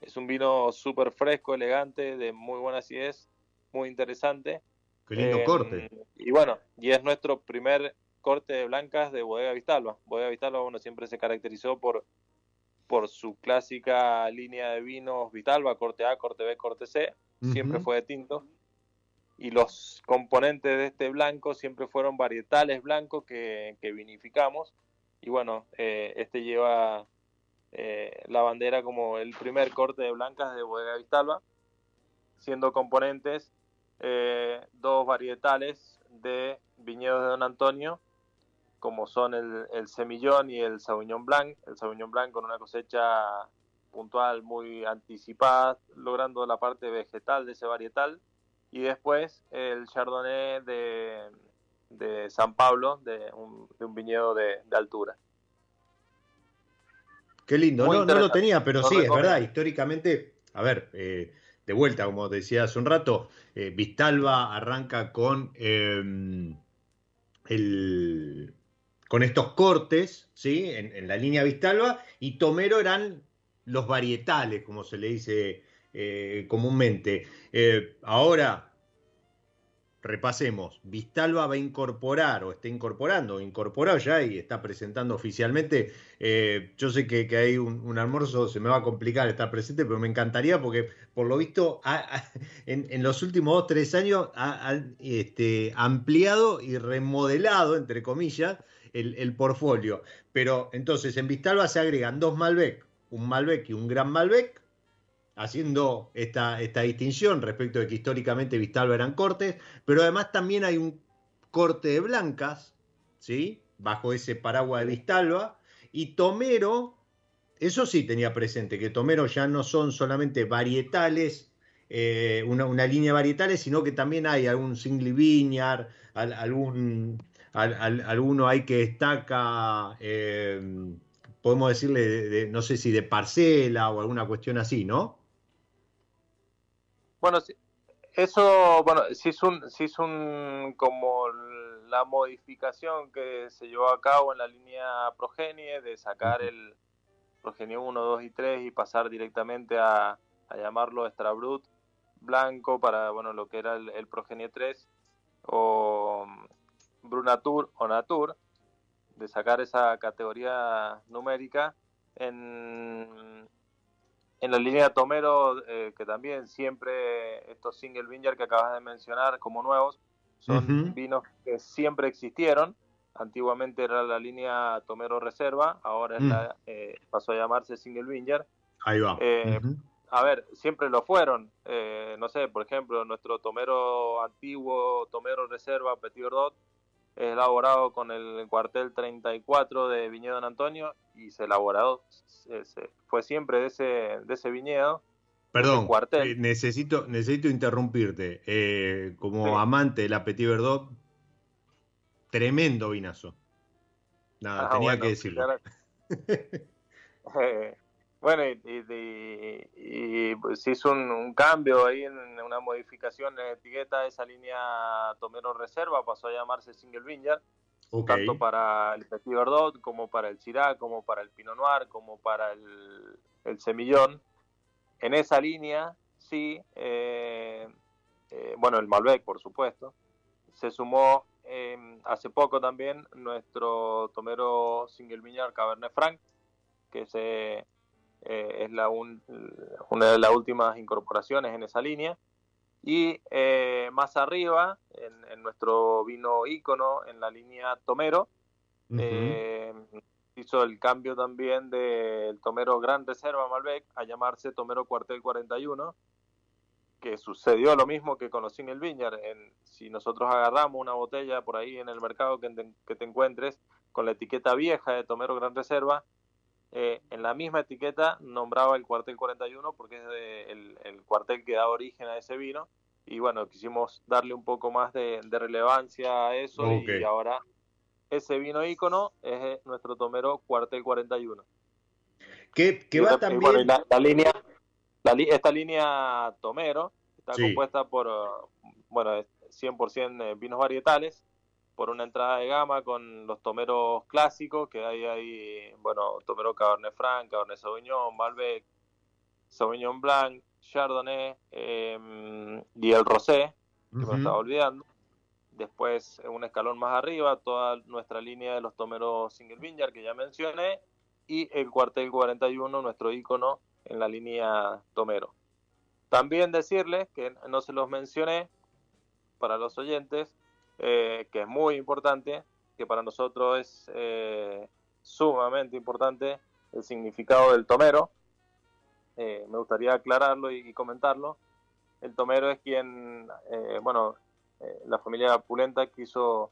Es un vino súper fresco, elegante, de muy buena acidez, muy interesante.
Qué lindo em, corte.
Y bueno, y es nuestro primer corte de blancas de Bodega Vistalba. Bodega Vistalba, bueno, siempre se caracterizó por, por su clásica línea de vinos Vitalba, corte A, corte B, corte C. Siempre fue de tinto y los componentes de este blanco siempre fueron varietales blancos que, vinificamos y bueno, eh, este lleva eh, la bandera como el primer corte de blancas de Bodega Vistalba, siendo componentes eh, dos varietales de viñedos de Don Antonio, como son el, el Semillón y el Sauvignon Blanc, el Sauvignon Blanc con una cosecha puntual muy anticipada, logrando la parte vegetal de ese varietal, y después el Chardonnay de, de San Pablo, de un, de un viñedo de, altura.
Qué lindo, no, lo tenía, pero sí, es verdad, históricamente, a ver, eh, de vuelta, como decía hace un rato, eh, Vistalba arranca con em, el, con estos cortes, ¿sí? En, la línea Vistalba, y Tomero eran los varietales, como se le dice eh, comúnmente. Eh, ahora, repasemos, Vistalba va a incorporar o está incorporando, incorporado ya y está presentando oficialmente. Eh, yo sé que, hay un, almuerzo, se me va a complicar estar presente, pero me encantaría porque por lo visto en, los últimos dos, tres años ha, este, ampliado y remodelado, entre comillas, el, el portfolio. Pero entonces en Vistalba se agregan dos Malbec, un Malbec y un Gran Malbec haciendo esta, esta distinción respecto de que históricamente Vistalba eran cortes, pero además también hay un corte de blancas, ¿sí? Bajo ese paraguas de Vistalba, y Tomero eso sí tenía presente, que Tomero ya no son solamente varietales, eh, una, línea de varietales, sino que también hay algún single vineyard, algún, alguno hay que destaca, eh, podemos decirle, no sé si de parcela o alguna cuestión así, ¿no?
Bueno, eso, bueno, sí es un, sí es un, como la modificación que se llevó a cabo en la línea Progenie de sacar el Progenie 1, 2 y 3 y pasar directamente a, a llamarlo Extra Brut blanco para, bueno, lo que era el, el Progenie 3 o Brunatur o Natur, de sacar esa categoría numérica en, en la línea Tomero, eh, que también siempre estos single vineyard que acabas de mencionar como nuevos, son vinos que siempre existieron. Antiguamente era la línea Tomero Reserva, ahora mm. eh, pasó a llamarse single vineyard.
Ahí va.
Eh, a ver, siempre lo fueron. no sé, por ejemplo, nuestro Tomero antiguo, Tomero Reserva, Petit Verdot, elaborado con el cuartel 34 de Viñedo Don Antonio y se elaboró, fue siempre de ese, de ese viñedo.
Perdón, eh, necesito, necesito interrumpirte. Eh, como amante del Petit Verdot, tremendo vinazo. Nada, ah, tenía que decirlo.
Eh, bueno, y, y, pues se hizo un, cambio ahí, en una modificación en la etiqueta de esa línea Tomero Reserva, pasó a llamarse Single Vineyard, tanto para el Petit Verdot, como para el Syrah, como para el Pinot Noir, como para el, el Semillón. En esa línea, sí, eh, eh, bueno, el Malbec, por supuesto, se sumó em, hace poco también nuestro tomero Single Vineyard Cabernet Franc, que se eh, es la una de las últimas incorporaciones en esa línea. Y eh, más arriba, en, nuestro vino ícono, en la línea Tomero, eh, hizo el cambio también del Tomero Gran Reserva Malbec a llamarse Tomero Cuartel 41, que sucedió lo mismo que con los Single Vineyard. En, si nosotros agarramos una botella por ahí en el mercado que que te encuentres con la etiqueta vieja de Tomero Gran Reserva, eh, en la misma etiqueta nombraba el cuartel 41 porque es el, cuartel que da origen a ese vino. Y bueno, quisimos darle un poco más de, relevancia a eso y ahora ese vino ícono es nuestro tomero cuartel 41.
Que, que va también...
la, línea, esta línea tomero está compuesta por, bueno, 100% eh, vinos varietales, por una entrada de gama con los tomeros clásicos, que hay ahí, bueno, tomero Cabernet Franc, Cabernet Sauvignon, Malbec, Sauvignon Blanc, Chardonnay em, y el Rosé, que me estaba olvidando. Después, un escalón más arriba, toda nuestra línea de los tomeros Single Vineyard que ya mencioné, y el cuartel 41, nuestro icono en la línea tomero. También decirles que no se los mencioné para los oyentes, eh, que es muy importante, que para nosotros es eh, sumamente importante el significado del tomero. Eh, me gustaría aclararlo y, comentarlo. El tomero es quien, bueno, la familia Pulenta quiso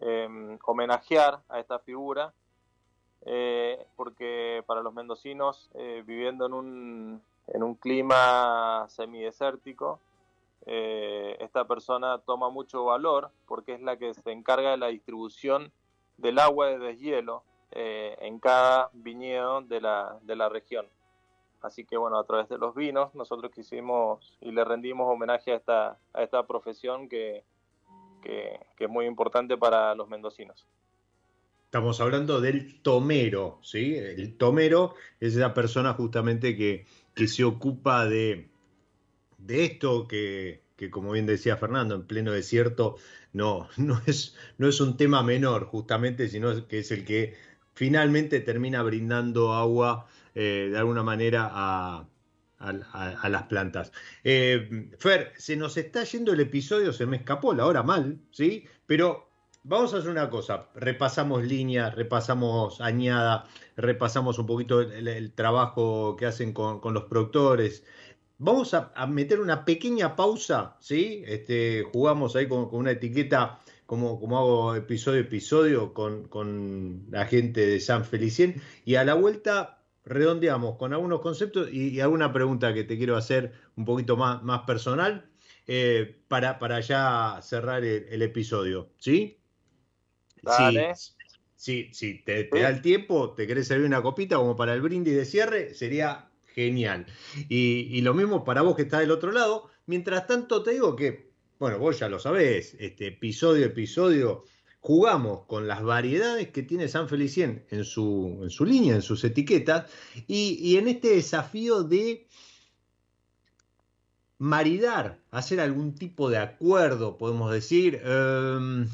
em, homenajear a esta figura, porque para los mendocinos, viviendo en un, en un clima semidesértico, eh, esta persona toma mucho valor porque es la que se encarga de la distribución del agua de deshielo eh, en cada viñedo de la, de la región. Así que bueno, a través de los vinos nosotros quisimos y le rendimos homenaje a esta, a esta profesión que, que, es muy importante para los mendocinos.
Estamos hablando del tomero, ¿sí? El tomero es esa persona justamente que, que se ocupa de de esto que, como bien decía Fernando, en pleno desierto no, no, es, no es un tema menor justamente, sino que es el que finalmente termina brindando agua eh, de alguna manera a, las plantas. Eh, Fer, se nos está yendo el episodio, se me escapó la hora mal, ¿sí? Pero vamos a hacer una cosa, repasamos líneas, repasamos añada, repasamos un poquito el, trabajo que hacen con, con los productores, Vamos a, meter una pequeña pausa, ¿sí? Este, jugamos ahí con, una etiqueta, como, como, hago episodio a episodio con, la gente de San Felicien, y a la vuelta redondeamos con algunos conceptos y, alguna pregunta que te quiero hacer un poquito más, más personal eh, para, para ya cerrar el, episodio. ¿Sí?
Dale.
Sí, sí, te, te, da el tiempo, te querés servir una copita como para el brindis de cierre, sería genial. Y, lo mismo para vos que estás del otro lado. Mientras tanto, te digo que, bueno, vos ya lo sabés, este episodio, episodio, jugamos con las variedades que tiene San Felicien en su, en su línea, en sus etiquetas, y, en este desafío de maridar, hacer algún tipo de acuerdo, podemos decir, em,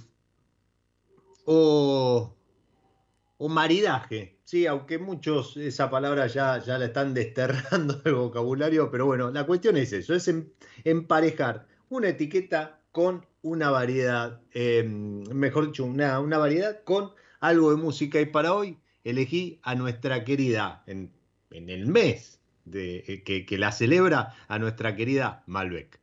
o, o maridaje, Sí, aunque muchos esa palabra ya, ya la están desterrando del vocabulario, pero bueno, la cuestión es eso, es em, emparejar una etiqueta con una variedad, em, mejor dicho, una, una, variedad con algo de música. Y para hoy elegí a nuestra querida, en, el mes de, eh, que, que la celebra, a nuestra querida Malbec.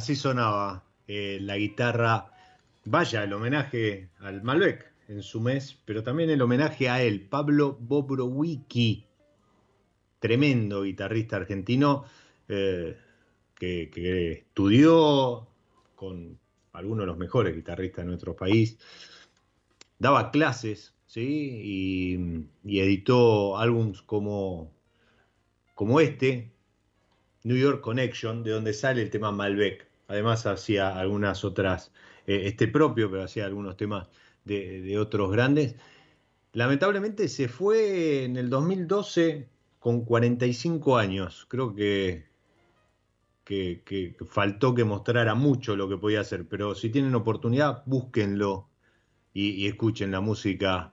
Así sonaba eh, la guitarra. Vaya, el homenaje al Malbec en su mes, pero también el homenaje a él, Pablo Bobrowicki, tremendo guitarrista argentino eh, que, estudió con algunos de los mejores guitarristas de nuestro país, daba clases, ¿sí? Y, editó álbums como, como este, New York Connection, de donde sale el tema Malbec. Además hacía algunas otras, eh, este propio, pero hacía algunos temas de, otros grandes. Lamentablemente se fue en el 2012 con 45 años. Creo que, que, faltó que mostrara mucho lo que podía hacer, pero si tienen oportunidad, búsquenlo y, y escuchen la música,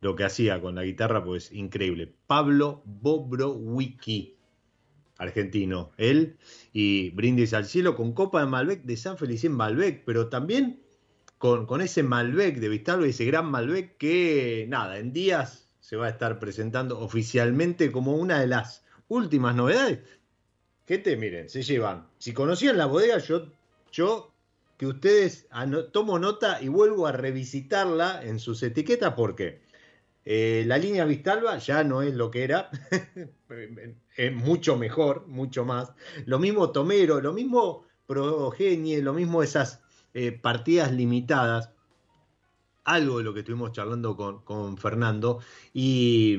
lo que hacía con la guitarra, pues increíble. Pablo Bobrowicki argentino, él y Brindis al Cielo con Copa de Malbec de San Felicien Malbec, pero también con, con ese Malbec de Vistalba, ese gran Malbec que, nada, en días se va a estar presentando oficialmente como una de las últimas novedades gente, miren, se llevan. Si conocían la bodega, yo, yo que ustedes tomo nota y vuelvo a revisitarla en sus etiquetas porque eh, la línea Vistalba ya no es lo que era, es mucho mejor, mucho más. Lo mismo Tomero, lo mismo Progenie, lo mismo esas eh, partidas limitadas. Algo de lo que estuvimos charlando con, Fernando. Y,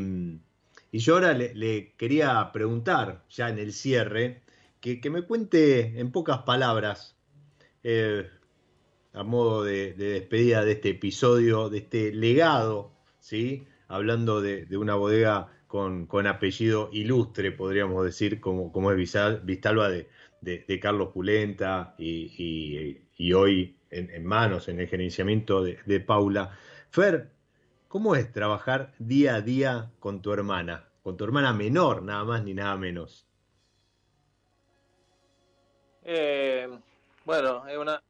yo ahora le, quería preguntar, ya en el cierre, que, me cuente en pocas palabras eh, a modo de, despedida de este episodio, de este legado, ¿sí? hablando de, una bodega con, apellido ilustre, podríamos decir, como, es Vistalba de, Carlos Pulenta y, hoy en, manos, en el gerenciamiento de, Paula. Fer, ¿cómo es trabajar día a día con tu hermana? Con tu hermana menor, nada más ni nada menos.
Eh, bueno, es una.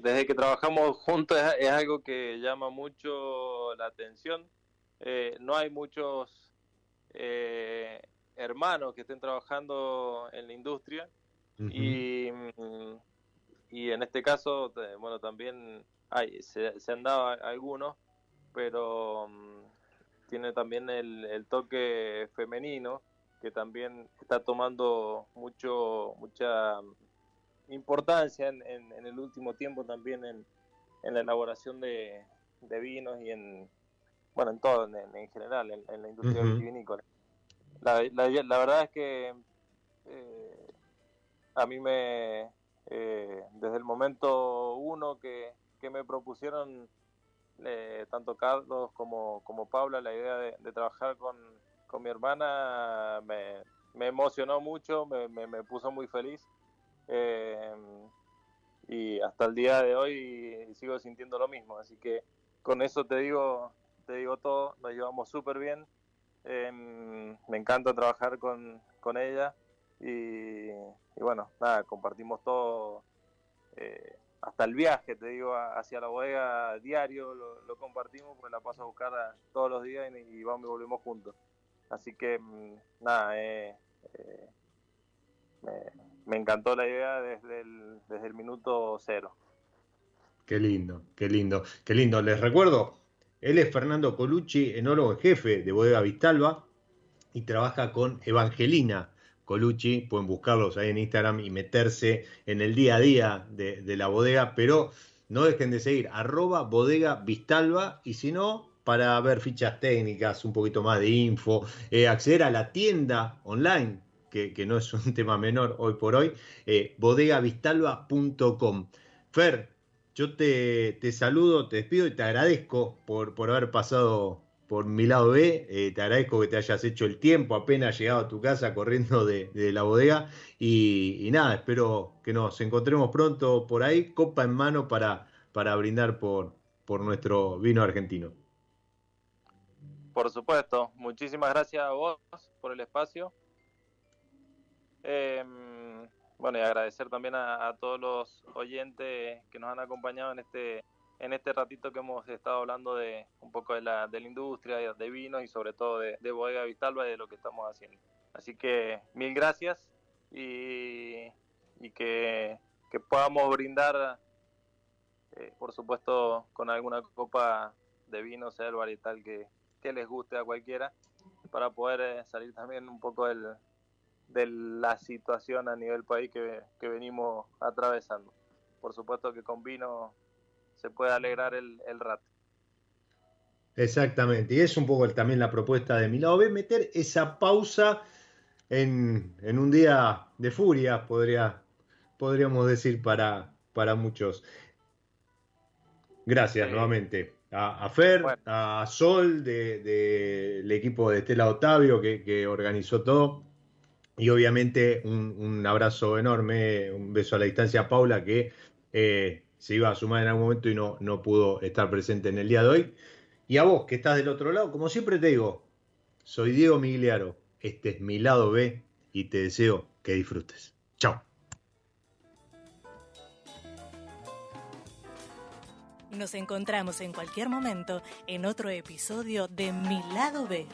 Desde que trabajamos juntos es, algo que llama mucho la atención. Eh, no hay muchos eh, hermanos que estén trabajando en la industria y, y en este caso, bueno, también hay, se, han dado algunos, pero mm, tiene también el, el toque femenino que también está tomando mucho mucha importancia en, en, el último tiempo también en, en la elaboración de, vinos y en bueno en todo en, general en, la industria vitivinícola la, la, verdad es que eh, a mí me eh, desde el momento uno que, que me propusieron eh, tanto Carlos como, como Paula la idea de trabajar con, con mi hermana me, me emocionó mucho, me, me, puso muy feliz. Eh, y hasta el día de hoy sigo sintiendo lo mismo. Así que con eso te digo, te digo todo, nos llevamos súper bien. Em, me encanta trabajar con, con ella y, bueno, nada, compartimos todo. Eh, hasta el viaje, te digo, hacia la bodega diario lo, compartimos, pues la paso a buscar todos los días y, y vamos y volvemos juntos. Así que, mm, nada, eh, eh, me, encantó la idea desde el, minuto cero.
Qué lindo, qué lindo, qué lindo. Les recuerdo, él es Fernando Colucci, enólogo jefe de Bodega Vistalba y trabaja con Evangelina Colucci. Pueden buscarlos ahí en Instagram y meterse en el día a día de, de la bodega, pero no dejen de seguir arroba bodega Vistalba y si no, para ver fichas técnicas, un poquito más de info, eh, acceder a la tienda online, que, no es un tema menor hoy por hoy, eh, bodegavistalba.com. Fer, yo te, saludo, te despido y te agradezco por, por haber pasado por mi lado B. Eh, te agradezco que te hayas hecho el tiempo, apenas llegado a tu casa corriendo de, la bodega. Y, nada, espero que nos encontremos pronto por ahí, copa en mano para, para brindar por, por nuestro vino argentino.
Por supuesto, muchísimas gracias a vos por el espacio. Em, bueno, y agradecer también a, todos los oyentes que nos han acompañado en este en este ratito que hemos estado hablando de un poco de la, de la industria, de vinos y sobre todo de, de Bodega Vistalba y de lo que estamos haciendo. Así que mil gracias y, y que, que podamos brindar, eh, por supuesto, con alguna copa de vino, sea el tal que, que les guste a cualquiera para poder eh, salir también un poco del, de la situación a nivel país que, venimos atravesando. Por supuesto que con vino se puede alegrar el, rato.
Exactamente, y es un poco también la propuesta de mi lado B, meter esa pausa en, un día de furia, podría, podríamos decir para, para muchos. Gracias nuevamente a, Fer, a Sol del de, equipo de Estela Otavio que, organizó todo. Y obviamente un, abrazo enorme, un beso a la distancia a Paula que eh, se iba a sumar en algún momento y no, no pudo estar presente en el día de hoy. Y a vos que estás del otro lado, como siempre te digo, soy Diego Migliaro, este es mi lado B y te deseo que disfrutes. Chao.
Nos encontramos en cualquier momento en otro episodio de Mi lado B.